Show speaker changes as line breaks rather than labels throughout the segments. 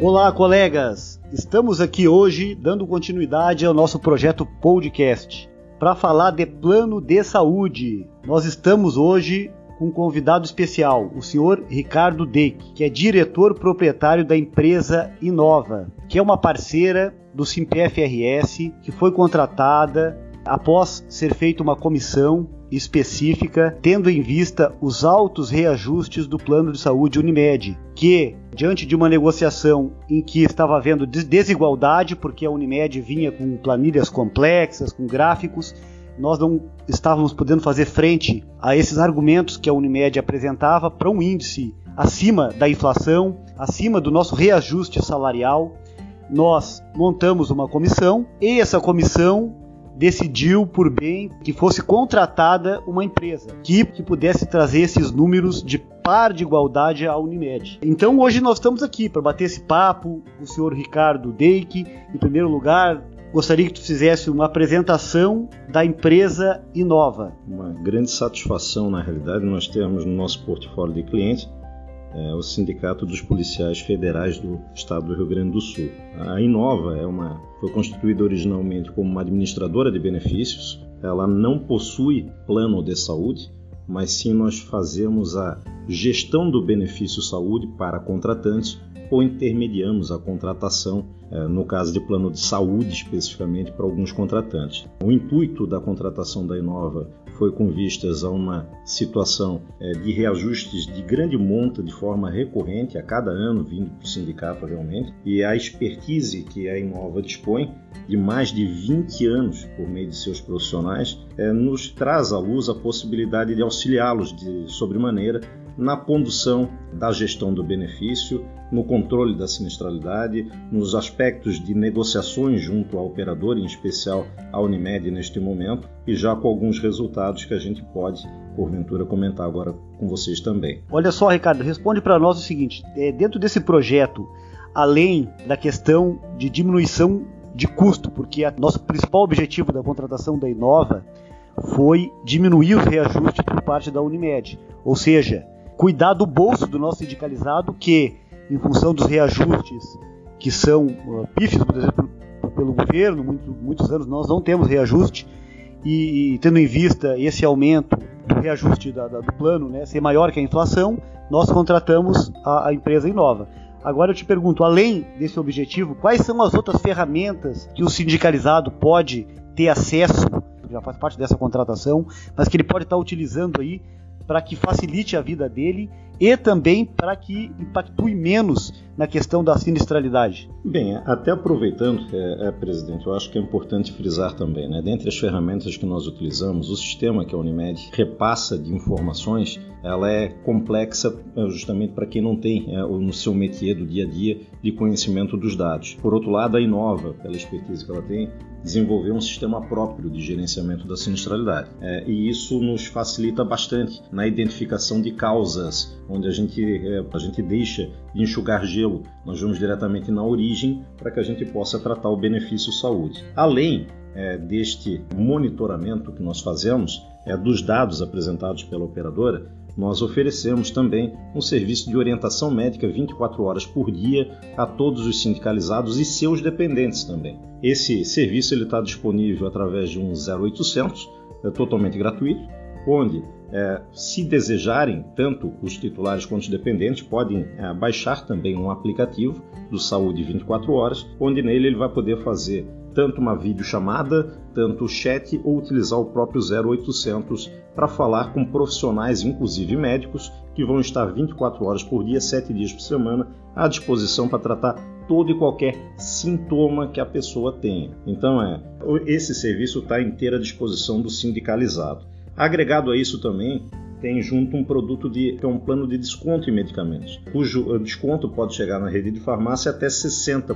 Olá, colegas! Estamos aqui hoje dando continuidade ao nosso projeto podcast para falar de plano de saúde. Nós estamos hoje com um convidado especial, o senhor Ricardo Deck, que é diretor proprietário da empresa Inova, que é uma parceira do SIMPFRS, que foi contratada após ser feita uma comissão específica, tendo em vista os altos reajustes do plano de saúde Unimed, que, diante de uma negociação em que estava havendo desigualdade, porque a Unimed vinha com planilhas complexas, com gráficos, nós não estávamos podendo fazer frente a esses argumentos que a Unimed apresentava para um índice acima da inflação, acima do nosso reajuste salarial. Nós montamos uma comissão e essa comissão decidiu por bem que fosse contratada uma empresa que, que pudesse trazer esses números de par de igualdade à Unimed. Então hoje nós estamos aqui para bater esse papo. O senhor Ricardo Deik, em primeiro lugar, gostaria que tu fizesse uma apresentação da empresa Inova.
Uma grande satisfação, na realidade, nós temos no nosso portfólio de clientes é, o Sindicato dos Policiais Federais do Estado do Rio Grande do Sul. A Inova é uma, foi constituída originalmente como uma administradora de benefícios. Ela não possui plano de saúde, mas sim nós fazemos a gestão do benefício saúde para contratantes ou intermediamos a contratação, é, no caso de plano de saúde especificamente, para alguns contratantes. O intuito da contratação da Inova foi com vistas a uma situação é, de reajustes de grande monta de forma recorrente a cada ano, vindo para o sindicato realmente, e a expertise que a Inova dispõe de mais de 20 anos por meio de seus profissionais, é, nos traz à luz a possibilidade de auxiliá-los de sobremaneira na condução da gestão do benefício, no controle da sinistralidade, nos aspectos de negociações junto ao operador, em especial a Unimed neste momento, e já com alguns resultados que a gente pode, porventura, comentar agora com vocês também.
Olha só, Ricardo, responde para nós o seguinte: é, dentro desse projeto, além da questão de diminuição de custo, porque nosso principal objetivo da contratação da Inova foi diminuir os reajustes por parte da Unimed, ou seja, cuidar do bolso do nosso sindicalizado que, em função dos reajustes que são uh, por exemplo, pelo governo, muito, muitos anos nós não temos reajuste, e, e, tendo em vista esse aumento do reajuste da, da, do plano né, ser maior que a inflação, nós contratamos a, a empresa Inova. Agora eu te pergunto, além desse objetivo, quais são as outras ferramentas que o sindicalizado pode ter acesso, já faz parte dessa contratação, mas que ele pode estar utilizando aí para que facilite a vida dele e também para que impactue menos na questão da sinistralidade.
Bem, até aproveitando, é, é, presidente, eu acho que é importante frisar também, né? Dentre as ferramentas que nós utilizamos, o sistema que a Unimed repassa de informações, ela é complexa é, justamente para quem não tem é, no seu métier do dia a dia de conhecimento dos dados. Por outro lado, a Inova, pela expertise que ela tem, desenvolveu um sistema próprio de gerenciamento da sinistralidade. É, e isso nos facilita bastante na identificação de causas, onde a gente, é, a gente deixa de enxugar gelo, nós vamos diretamente na origem para que a gente possa tratar o benefício saúde. Além é, deste monitoramento que nós fazemos, é, dos dados apresentados pela operadora, nós oferecemos também um serviço de orientação médica 24 horas por dia a todos os sindicalizados e seus dependentes também. Esse serviço está disponível através de um 0800, é totalmente gratuito, onde, é, se desejarem, tanto os titulares quanto os dependentes podem é, baixar também um aplicativo do Saúde 24 Horas, onde nele ele vai poder fazer tanto uma videochamada, tanto chat ou utilizar o próprio 0800 para falar com profissionais, inclusive médicos, que vão estar 24 horas por dia, 7 dias por semana, à disposição para tratar todo e qualquer sintoma que a pessoa tenha. Então, é, esse serviço está à inteira disposição do sindicalizado. Agregado a isso também, tem junto um produto de, que é um plano de desconto em medicamentos, cujo eh, desconto pode chegar na rede de farmácia até 60%.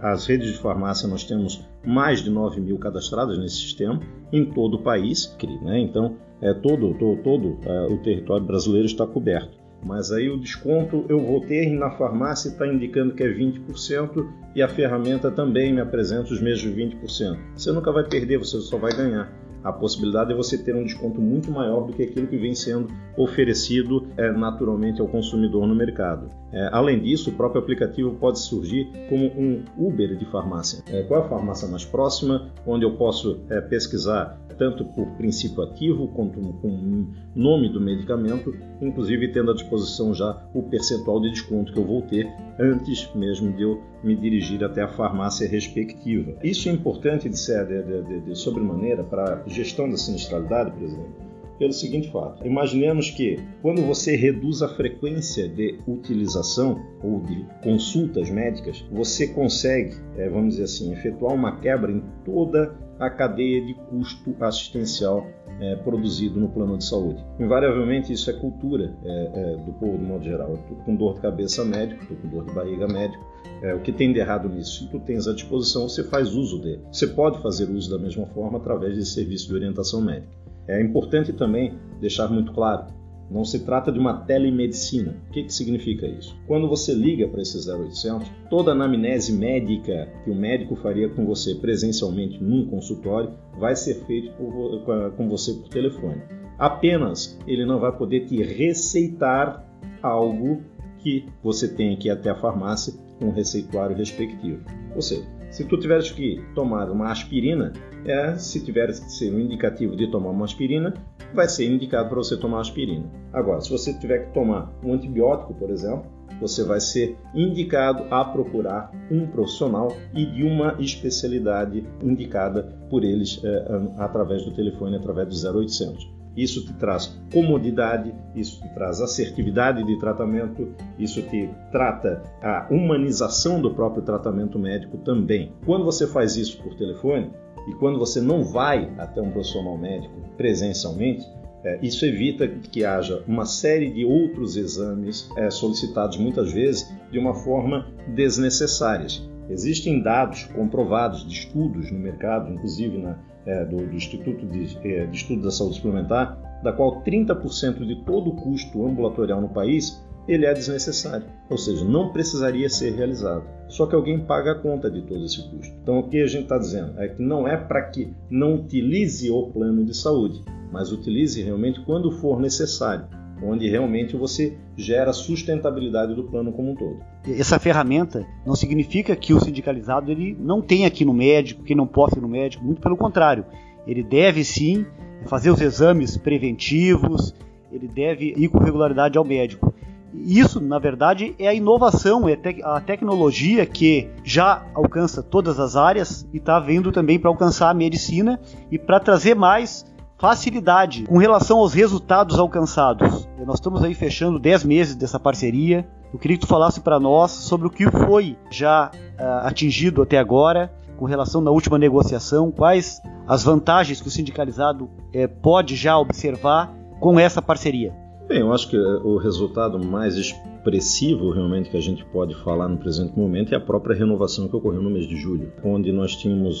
As redes de farmácia nós temos mais de 9 mil cadastradas nesse sistema em todo o país, né? então é, todo, todo, todo é, o território brasileiro está coberto. Mas aí o desconto eu vou ter na farmácia está indicando que é 20% e a ferramenta também me apresenta os mesmos 20%. Você nunca vai perder, você só vai ganhar. A possibilidade de você ter um desconto muito maior do que aquilo que vem sendo oferecido é, naturalmente ao consumidor no mercado. É, além disso, o próprio aplicativo pode surgir como um Uber de farmácia. É, qual é a farmácia mais próxima, onde eu posso é, pesquisar tanto por princípio ativo quanto com nome do medicamento, inclusive tendo à disposição já o percentual de desconto que eu vou ter antes mesmo de eu me dirigir até a farmácia respectiva. Isso é importante de ser de, de, de sobremaneira para a gestão da sinistralidade, por exemplo, pelo seguinte fato: imaginemos que quando você reduz a frequência de utilização ou de consultas médicas, você consegue, é, vamos dizer assim, efetuar uma quebra em toda a cadeia de custo assistencial é, produzido no plano de saúde. Invariavelmente isso é cultura é, é, do povo de modo geral. Eu estou com dor de cabeça médico, estou com dor de barriga médico. É, o que tem de errado nisso? Se tu tens à disposição, você faz uso dele. Você pode fazer uso da mesma forma através de serviço de orientação médica. É importante também deixar muito claro não se trata de uma telemedicina. O que, que significa isso? Quando você liga para esse 0800, toda a anamnese médica que o médico faria com você presencialmente num consultório vai ser feito por, com você por telefone. Apenas ele não vai poder te receitar algo que você tem que ir até a farmácia com o receituário respectivo. Ou seja, se tu tiveres que tomar uma aspirina, é, se tiver que ser um indicativo de tomar uma aspirina, vai ser indicado para você tomar aspirina. Agora, se você tiver que tomar um antibiótico, por exemplo, você vai ser indicado a procurar um profissional e de uma especialidade indicada por eles é, através do telefone, através do 0800. Isso te traz comodidade, isso te traz assertividade de tratamento, isso te trata a humanização do próprio tratamento médico também. Quando você faz isso por telefone e quando você não vai até um profissional médico presencialmente, é, isso evita que haja uma série de outros exames é, solicitados muitas vezes de uma forma desnecessária. Existem dados comprovados de estudos no mercado, inclusive na é, do, do, Instituto de, de da Saúde Suplementar, da qual 30% de todo o custo ambulatorial no país ele é desnecessário, ou seja, não precisaria ser realizado. Só que alguém paga a conta de todo esse custo. Então, o que a gente está dizendo é que não é para que não utilize o plano de saúde, mas utilize realmente quando for necessário onde realmente você gera sustentabilidade do plano como um todo.
Essa ferramenta não significa que o sindicalizado ele não tenha aqui no médico, que não possa ir no médico, muito pelo contrário. Ele deve sim fazer os exames preventivos, ele deve ir com regularidade ao médico. Isso, na verdade, é a inovação, é a tecnologia que já alcança todas as áreas e está vindo também para alcançar a medicina e para trazer mais facilidade com relação aos resultados alcançados. Nós estamos aí fechando 10 meses dessa parceria. Eu queria que tu falasse para nós sobre o que foi já uh, atingido até agora com relação na última negociação, quais as vantagens que o sindicalizado uh, pode já observar com essa parceria.
Bem, eu acho que o resultado mais expressivo realmente que a gente pode falar no presente momento é a própria renovação que ocorreu no mês de julho, onde nós tínhamos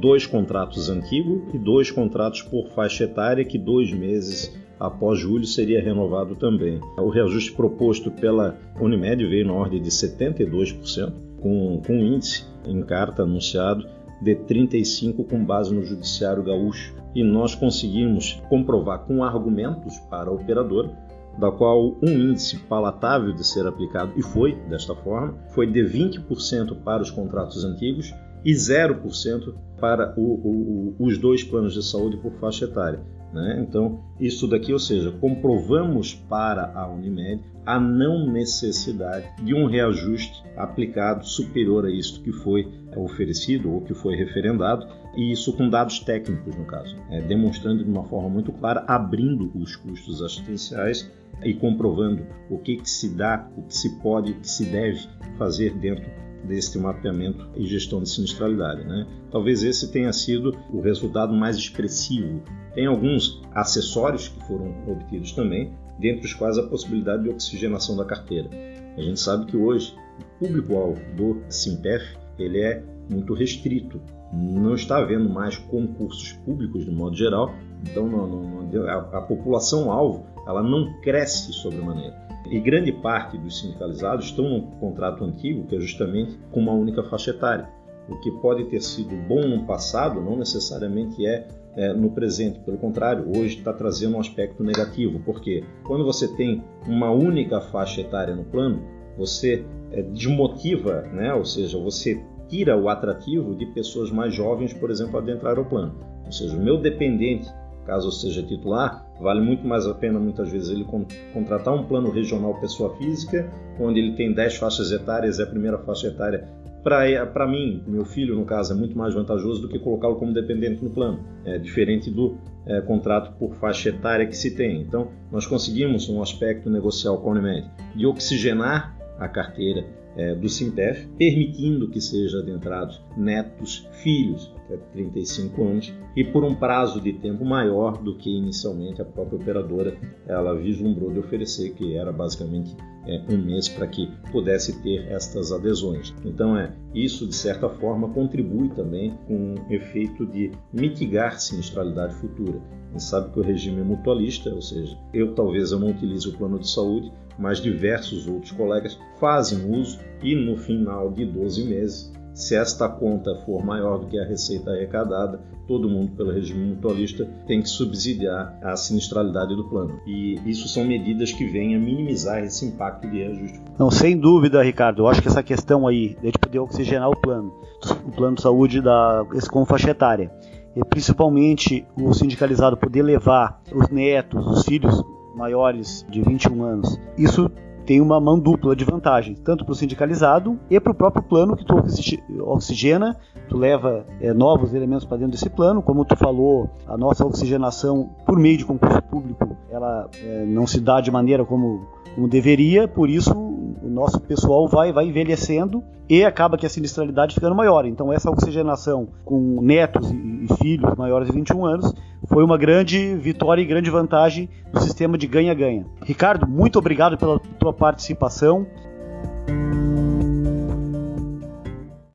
dois contratos antigos e dois contratos por faixa etária que dois meses após julho seria renovado também. O reajuste proposto pela Unimed veio na ordem de 72%, com, com índice em carta anunciado de 35 com base no Judiciário Gaúcho. E nós conseguimos comprovar com argumentos para a operadora da qual um índice palatável de ser aplicado, e foi desta forma, foi de 20% para os contratos antigos e 0% para o, o, os dois planos de saúde por faixa etária. Né? Então, isso daqui, ou seja, comprovamos para a Unimed a não necessidade de um reajuste aplicado superior a isso que foi oferecido ou que foi referendado, e isso com dados técnicos, no caso, é, demonstrando de uma forma muito clara, abrindo os custos assistenciais e comprovando o que, que se dá, o que se pode, o que se deve fazer dentro deste mapeamento e gestão de sinistralidade. Né? Talvez esse tenha sido o resultado mais expressivo. Tem alguns acessórios que foram obtidos também, dentre os quais a possibilidade de oxigenação da carteira. A gente sabe que hoje o público-alvo do Simpef ele é muito restrito. Não está havendo mais concursos públicos de modo geral, então não, não, a, a população-alvo ela não cresce sobremaneira. E grande parte dos sindicalizados estão num contrato antigo, que é justamente com uma única faixa etária. O que pode ter sido bom no passado não necessariamente é é, no presente. Pelo contrário, hoje está trazendo um aspecto negativo, porque quando você tem uma única faixa etária no plano, você é, desmotiva, né? ou seja, você tira o atrativo de pessoas mais jovens, por exemplo, adentrar o plano. Ou seja, o meu dependente, caso seja titular, vale muito mais a pena muitas vezes ele contratar um plano regional pessoa física, onde ele tem 10 faixas etárias, é a primeira faixa etária para mim, meu filho, no caso, é muito mais vantajoso do que colocá-lo como dependente no plano. É diferente do é, contrato por faixa etária que se tem. Então, nós conseguimos um aspecto negocial com a Unimed de oxigenar a carteira é, do Sintef, permitindo que sejam adentrados netos, filhos até 35 anos e por um prazo de tempo maior do que inicialmente a própria operadora ela vislumbrou de oferecer, que era basicamente é, um mês para que pudesse ter estas adesões. Então é isso de certa forma contribui também com o efeito de mitigar sinistralidade futura. A gente sabe que o regime é mutualista, ou seja, eu talvez eu não utilize o plano de saúde, mas diversos outros colegas fazem uso e no final de 12 meses, se esta conta for maior do que a receita arrecadada, todo mundo pelo regime mutualista tem que subsidiar a sinistralidade do plano. E isso são medidas que vêm a minimizar esse impacto de reajuste.
Não, sem dúvida, Ricardo. Eu acho que essa questão aí de poder oxigenar o plano, o plano de saúde da com faixa etária, e principalmente o sindicalizado poder levar os netos, os filhos maiores de 21 anos. Isso tem uma mão dupla de vantagem, tanto para o sindicalizado e para o próprio plano que tu oxigena, tu leva é, novos elementos para dentro desse plano, como tu falou, a nossa oxigenação por meio de concurso público, ela é, não se dá de maneira como, como deveria, por isso nosso pessoal vai, vai envelhecendo e acaba que a sinistralidade ficando maior. Então essa oxigenação com netos e, e filhos maiores de 21 anos foi uma grande vitória e grande vantagem do sistema de ganha-ganha. Ricardo, muito obrigado pela tua participação.